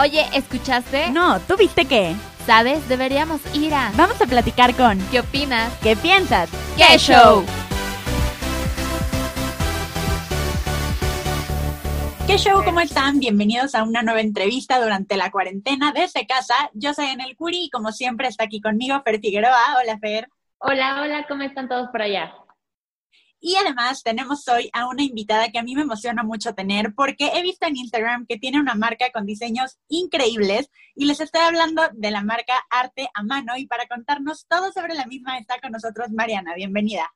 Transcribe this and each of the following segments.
Oye, ¿escuchaste? No, ¿tú viste qué? ¿Sabes? Deberíamos ir a... Vamos a platicar con... ¿Qué opinas? ¿Qué piensas? ¡Qué show! ¿Qué show? ¿Cómo están? Bienvenidos a una nueva entrevista durante la cuarentena desde casa. Yo soy Enel Curi y como siempre está aquí conmigo Fer Figueroa. Hola Fer. Hola, hola, ¿cómo están todos por allá? Y además tenemos hoy a una invitada que a mí me emociona mucho tener porque he visto en Instagram que tiene una marca con diseños increíbles y les estoy hablando de la marca Arte a Mano y para contarnos todo sobre la misma está con nosotros Mariana. Bienvenida.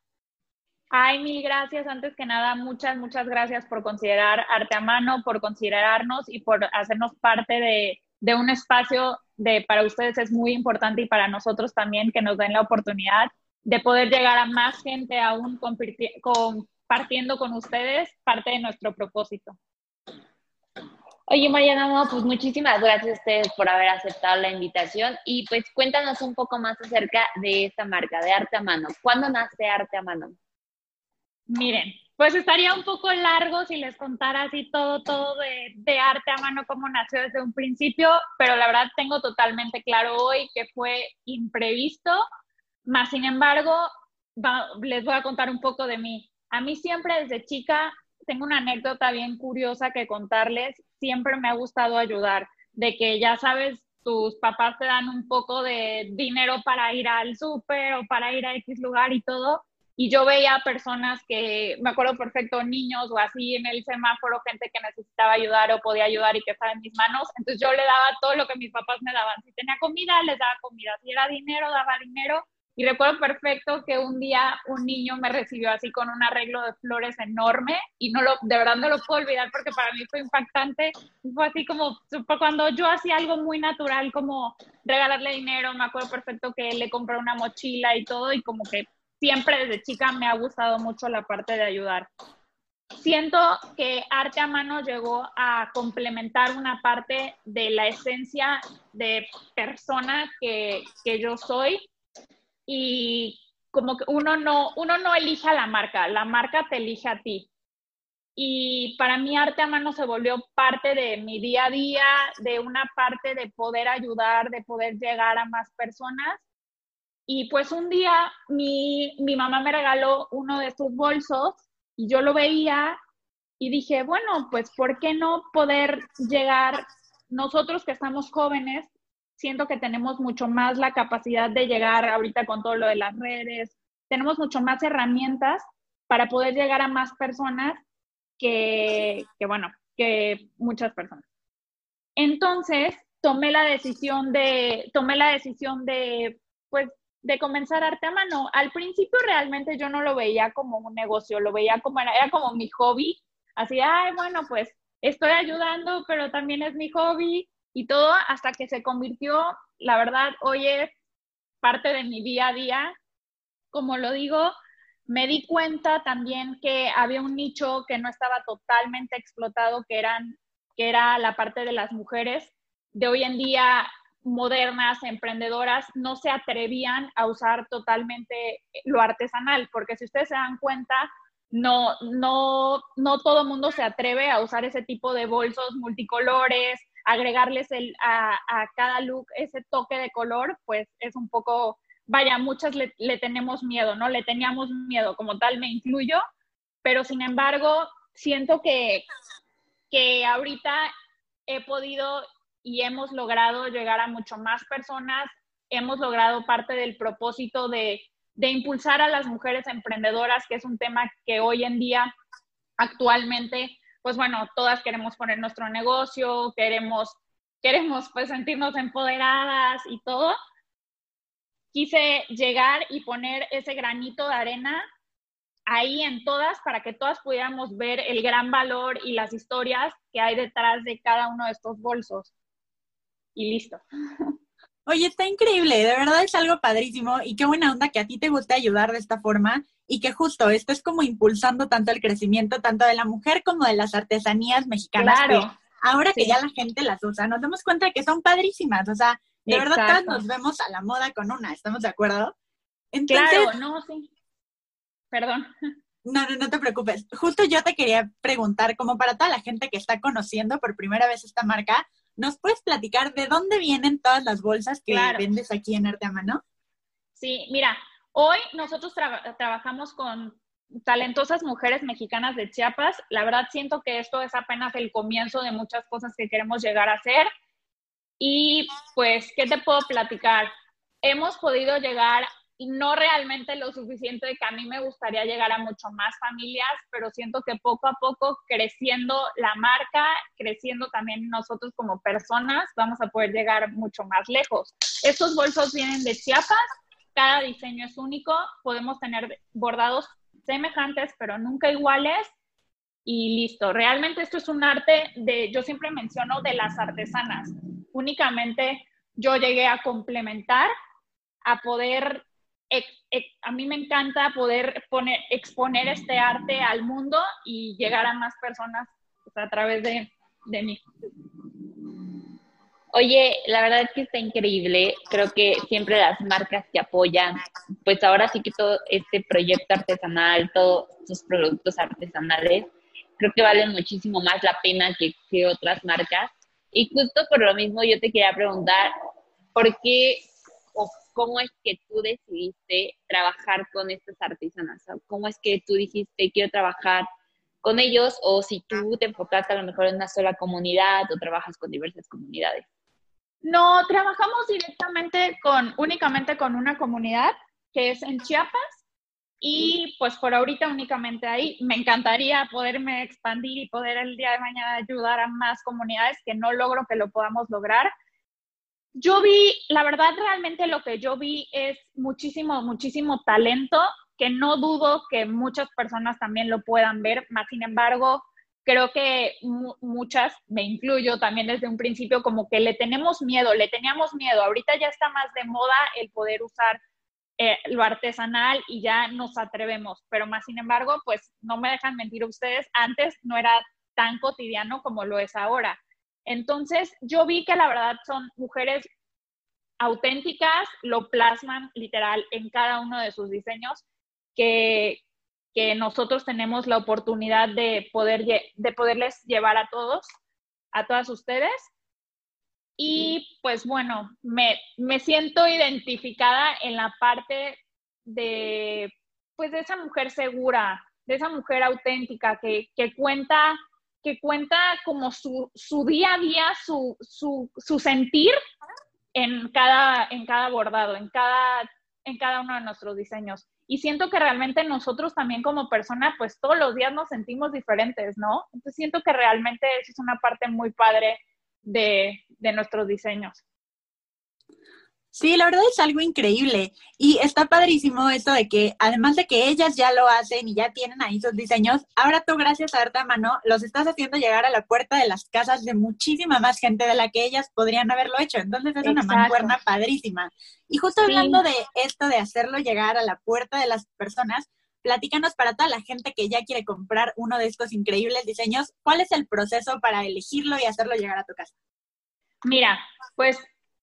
Ay, mil gracias. Antes que nada, muchas, muchas gracias por considerar Arte a Mano, por considerarnos y por hacernos parte de, un espacio de para ustedes es muy importante y para nosotros también que nos den la oportunidad de poder llegar a más gente aún compartiendo con ustedes parte de nuestro propósito. Oye, Mariana, pues muchísimas gracias a ustedes por haber aceptado la invitación y pues cuéntanos un poco más acerca de esta marca, de Arte a Mano. ¿Cuándo nace Arte a Mano? Miren, pues estaría un poco largo si les contara así todo, todo de, de, arte a mano, cómo nació desde un principio, pero la verdad tengo totalmente claro hoy que fue imprevisto más sin embargo, les voy a contar un poco de mí. A mí siempre desde chica tengo una anécdota bien curiosa que contarles. Siempre me ha gustado ayudar, de que ya sabes, tus papás te dan un poco de dinero para ir al súper o para ir a X lugar y todo. Y yo veía personas que, me acuerdo perfecto, niños o así en el semáforo, gente que necesitaba ayudar o podía ayudar y que estaba en mis manos. Entonces yo le daba todo lo que mis papás me daban. Si tenía comida, les daba comida. Si era dinero, daba dinero y recuerdo perfecto que un día un niño me recibió así con un arreglo de flores enorme y no lo, de verdad no lo puedo olvidar porque para mí fue impactante. Fue así como cuando yo hacía algo muy natural como regalarle dinero, me acuerdo perfecto que le compré una mochila y todo y como que siempre desde chica me ha gustado mucho la parte de ayudar. Siento que arte a mano llegó a complementar una parte de la esencia de persona que, que yo soy y como que uno no, uno no elige la marca, la marca te elige a ti. Y para mí arte a mano se volvió parte de mi día a día, de una parte de poder ayudar, de poder llegar a más personas. Y pues un día mi, mi mamá me regaló uno de estos bolsos y yo lo veía y dije, bueno, pues ¿por qué no poder llegar nosotros que estamos jóvenes siento que tenemos mucho más la capacidad de llegar ahorita con todo lo de las redes, tenemos mucho más herramientas para poder llegar a más personas que, bueno, que muchas personas. Entonces, tomé la decisión de, tomé la decisión de, pues, de comenzar arte a mano. Al principio realmente yo no lo veía como un negocio, lo veía como, era, era como mi hobby. Así, ay, bueno, pues estoy ayudando, pero también es mi hobby y todo hasta que se convirtió, la verdad, hoy es parte de mi día a día. Como lo digo, me di cuenta también que había un nicho que no estaba totalmente explotado, que, eran, que era la parte de las mujeres de hoy en día modernas, emprendedoras, no se atrevían a usar totalmente lo artesanal, porque si ustedes se dan cuenta, no, no, no todo mundo se atreve a usar ese tipo de bolsos multicolores, agregarles a, cada look ese toque de color, pues es un poco, vaya, muchas le, le, tenemos miedo, ¿no? Le teníamos miedo, como tal me incluyo, pero sin embargo, siento que, que ahorita he podido y hemos logrado llegar a mucho más personas, hemos logrado parte del propósito de, de impulsar a las mujeres emprendedoras, que es un tema que hoy en día actualmente pues bueno, todas queremos poner nuestro negocio, queremos, queremos pues sentirnos empoderadas y todo. Quise llegar y poner ese granito de arena ahí en todas para que todas pudiéramos ver el gran valor y las historias que hay detrás de cada uno de estos bolsos. Y listo. Oye, está increíble, de verdad es algo padrísimo y qué buena onda que a ti te guste ayudar de esta forma y que justo esto es como impulsando tanto el crecimiento tanto de la mujer como de las artesanías mexicanas. Claro. ahora que ya la gente las usa, nos damos cuenta de que son padrísimas, o sea, de verdad todas nos vemos a la moda con una, ¿estamos de acuerdo? Entonces, claro, no, sí. Perdón. No, no, no te preocupes. Justo yo te quería preguntar, como para toda la gente que está conociendo por primera vez esta marca, ¿Nos puedes platicar de dónde vienen todas las bolsas que vendes aquí en Arte a Mano? Sí, mira, hoy nosotros trabajamos con talentosas mujeres mexicanas de Chiapas. La verdad siento que esto es apenas el comienzo de muchas cosas que queremos llegar a hacer. Y pues, ¿qué te puedo platicar? Hemos podido llegar no realmente lo suficiente de que a mí me gustaría llegar a mucho más familias, pero siento que poco a poco creciendo la marca, creciendo también nosotros como personas, vamos a poder llegar mucho más lejos. Estos bolsos vienen de Chiapas, cada diseño es único, podemos tener bordados semejantes, pero nunca iguales. Y listo, realmente esto es un arte de, yo siempre menciono de las artesanas. Únicamente yo llegué a complementar, a poder a mí me encanta poder poner, exponer este arte al mundo y llegar a más personas a través de, de mí. Oye, la verdad es que está increíble. Creo que siempre las marcas que apoyan, pues ahora sí que todo este proyecto artesanal, todos estos productos artesanales, creo que valen muchísimo más la pena que, que otras marcas. Y justo por lo mismo yo te quería preguntar, ¿por qué o cómo es que tú decidiste trabajar con estas artesanas? ¿Cómo es que tú dijiste, quiero trabajar con ellos? O si tú te enfocaste a lo mejor en una sola comunidad o trabajas con diversas comunidades. No, trabajamos directamente con, únicamente con una comunidad que es en Chiapas y pues por ahorita únicamente ahí. Me encantaría poderme expandir y poder el día de mañana ayudar a más comunidades que no logro que lo podamos lograr, yo vi, la verdad realmente lo que yo vi es muchísimo, muchísimo talento que no dudo que muchas personas también lo puedan ver, más sin embargo, creo que muchas, me incluyo también desde un principio, como que le tenemos miedo, le teníamos miedo, ahorita ya está más de moda el poder usar eh, lo artesanal y ya nos atrevemos, pero más sin embargo, pues no me dejan mentir ustedes, antes no era tan cotidiano como lo es ahora. Entonces, yo vi que la verdad son mujeres auténticas, lo plasman literal en cada uno de sus diseños, que, nosotros tenemos la oportunidad de, poder, de poderles llevar a todos, a todas ustedes. Y pues bueno, me, me siento identificada en la parte de, pues de esa mujer segura, de esa mujer auténtica que, que cuenta que cuenta como su, su día a día, su, su, su, sentir en cada, en cada bordado, en cada, en cada uno de nuestros diseños. Y siento que realmente nosotros también como persona, pues todos los días nos sentimos diferentes, ¿no? Entonces siento que realmente eso es una parte muy padre de, de nuestros diseños. Sí, la verdad es algo increíble y está padrísimo esto de que además de que ellas ya lo hacen y ya tienen ahí sus diseños, ahora tú gracias a Arte Mano los estás haciendo llegar a la puerta de las casas de muchísima más gente de la que ellas podrían haberlo hecho. Entonces es una mancuerna padrísima. Y justo hablando de esto de hacerlo llegar a la puerta de las personas, platícanos para toda la gente que ya quiere comprar uno de estos increíbles diseños, ¿cuál es el proceso para elegirlo y hacerlo llegar a tu casa? Mira, pues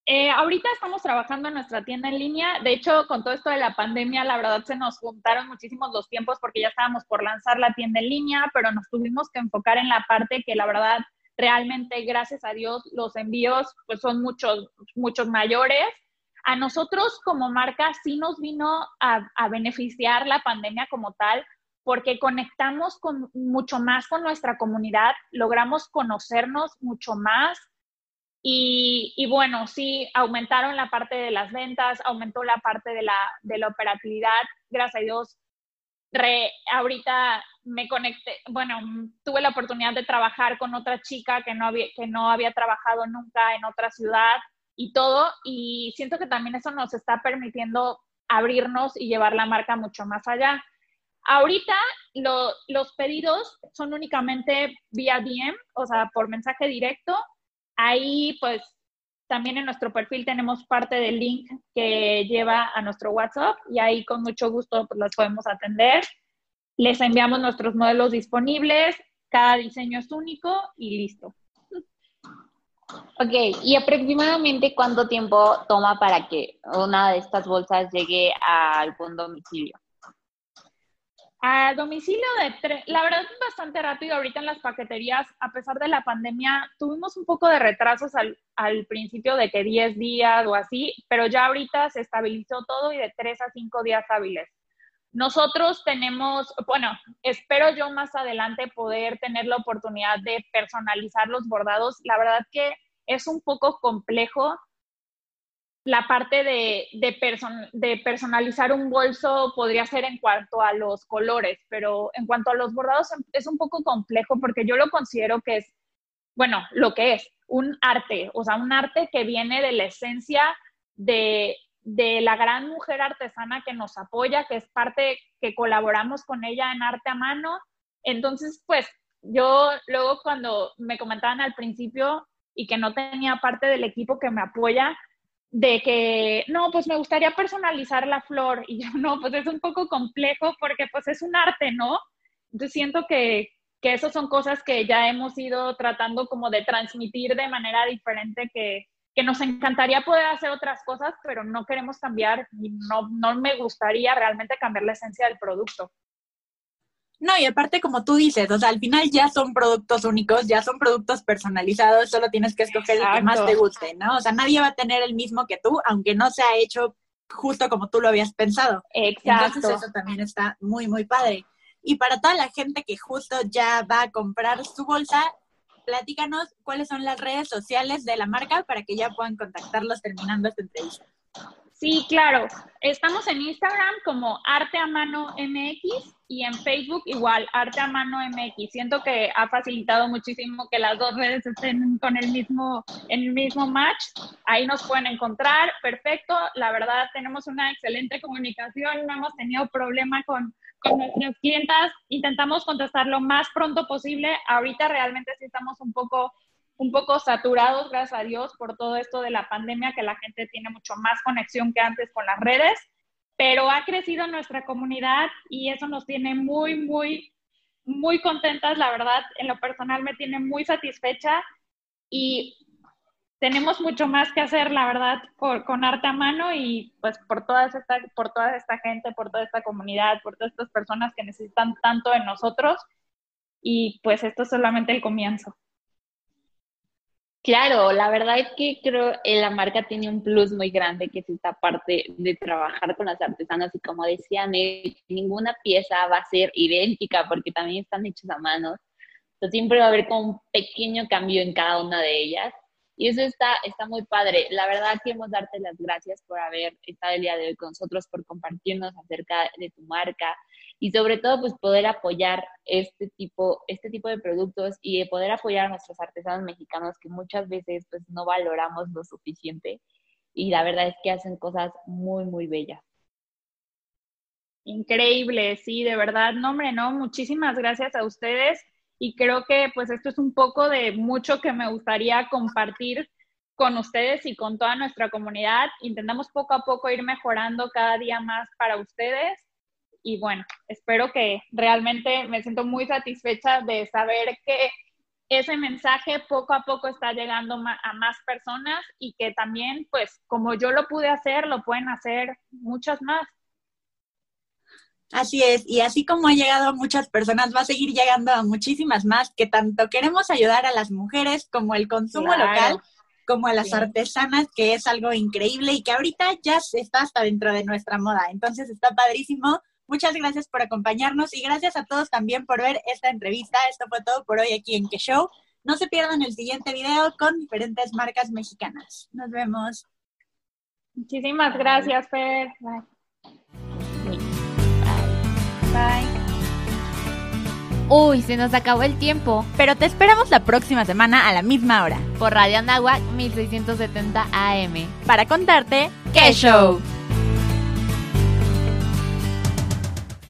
eh, ahorita estamos trabajando en nuestra tienda en línea. De hecho, con todo esto de la pandemia, la verdad se nos juntaron muchísimos los tiempos porque ya estábamos por lanzar la tienda en línea, pero nos tuvimos que enfocar en la parte que la verdad realmente, gracias a Dios, los envíos pues son muchos, muchos mayores. A nosotros como marca sí nos vino a, a beneficiar la pandemia como tal, porque conectamos con, mucho más con nuestra comunidad, logramos conocernos mucho más, y, bueno, sí, aumentaron la parte de las ventas, aumentó la parte de la, de la operatividad. Gracias a Dios, re, ahorita me conecté, bueno, tuve la oportunidad de trabajar con otra chica que no, había, que no había trabajado nunca en otra ciudad y todo. Y siento que también eso nos está permitiendo abrirnos y llevar la marca mucho más allá. Ahorita los pedidos son únicamente vía DM, o sea, por mensaje directo Ahí, pues, también en nuestro perfil tenemos parte del link que lleva a nuestro WhatsApp y ahí con mucho gusto pues, las podemos atender. Les enviamos nuestros modelos disponibles, cada diseño es único y listo. Ok, ¿y aproximadamente cuánto tiempo toma para que una de estas bolsas llegue al algún domicilio? A domicilio de tres, la verdad es bastante rápido ahorita en las paqueterías, a pesar de la pandemia, tuvimos un poco de retrasos al, al principio de que 10 días o así, pero ya ahorita se estabilizó todo y de 3 a 5 días hábiles. Nosotros tenemos, bueno, espero yo más adelante poder tener la oportunidad de personalizar los bordados. La verdad que es un poco complejo la parte de, de, personalizar un bolso podría ser en cuanto a los colores, pero en cuanto a los bordados es un poco complejo porque yo lo considero que es, bueno, lo que es un arte, o sea, un arte que viene de la esencia de, de la gran mujer artesana que nos apoya, que es parte que colaboramos con ella en arte a mano. Entonces, pues yo luego cuando me comentaban al principio y que no tenía parte del equipo que me apoya, de que, no, pues me gustaría personalizar la flor. Y yo, no, pues es un poco complejo porque pues es un arte, ¿no? Entonces siento que, que esas son cosas que ya hemos ido tratando como de transmitir de manera diferente, que, que nos encantaría poder hacer otras cosas, pero no queremos cambiar y no, no me gustaría realmente cambiar la esencia del producto. No, y aparte como tú dices, o sea, al final ya son productos únicos, ya son productos personalizados, solo tienes que escoger el que más te guste, ¿no? O sea, nadie va a tener el mismo que tú, aunque no sea hecho justo como tú lo habías pensado. Exacto. Entonces eso también está muy, muy padre. Y para toda la gente que justo ya va a comprar su bolsa, platícanos cuáles son las redes sociales de la marca para que ya puedan contactarlos terminando esta entrevista. Sí, claro. Estamos en Instagram como Arte a Mano MX y en Facebook igual, Arte a Mano MX. Siento que ha facilitado muchísimo que las dos redes estén con el mismo, en el mismo match. Ahí nos pueden encontrar, perfecto. La verdad, tenemos una excelente comunicación, no hemos tenido problema con, con nuestras clientas. Intentamos contestar lo más pronto posible. Ahorita realmente sí estamos un poco un poco saturados, gracias a Dios, por todo esto de la pandemia, que la gente tiene mucho más conexión que antes con las redes, pero ha crecido nuestra comunidad y eso nos tiene muy, muy, muy contentas, la verdad, en lo personal me tiene muy satisfecha y tenemos mucho más que hacer, la verdad, con arte a mano y pues por toda, esta, por toda esta gente, por toda esta comunidad, por todas estas personas que necesitan tanto de nosotros y pues esto es solamente el comienzo. Claro, la verdad es que creo que la marca tiene un plus muy grande, que es esta parte de trabajar con las artesanas y como decían, ninguna pieza va a ser idéntica porque también están hechas a mano. Entonces siempre va a haber como un pequeño cambio en cada una de ellas. Y eso está, está muy padre. La verdad queremos darte las gracias por haber estado el día de hoy con nosotros, por compartirnos acerca de tu marca, y sobre todo pues poder apoyar este tipo, este tipo de productos y poder apoyar a nuestros artesanos mexicanos que muchas veces pues no valoramos lo suficiente y la verdad es que hacen cosas muy, muy bellas. Increíble, sí, de verdad, no, hombre, no, muchísimas gracias a ustedes y creo que pues esto es un poco de mucho que me gustaría compartir con ustedes y con toda nuestra comunidad. Intentamos poco a poco ir mejorando cada día más para ustedes y bueno, espero que realmente me siento muy satisfecha de saber que ese mensaje poco a poco está llegando a más personas y que también, pues, como yo lo pude hacer, lo pueden hacer muchas más. Así es, y así como ha llegado a muchas personas, va a seguir llegando a muchísimas más que tanto queremos ayudar a las mujeres como el consumo local, como a las artesanas, que es algo increíble y que ahorita ya está hasta dentro de nuestra moda. Entonces está padrísimo Muchas gracias por acompañarnos y gracias a todos también por ver esta entrevista. Esto fue todo por hoy aquí en Que Show. No se pierdan el siguiente video con diferentes marcas mexicanas. Nos vemos. Muchísimas gracias, Fer. Bye. Bye. Uy, se nos acabó el tiempo, pero te esperamos la próxima semana a la misma hora por Radio Anáhuac 1670 AM para contarte qué show.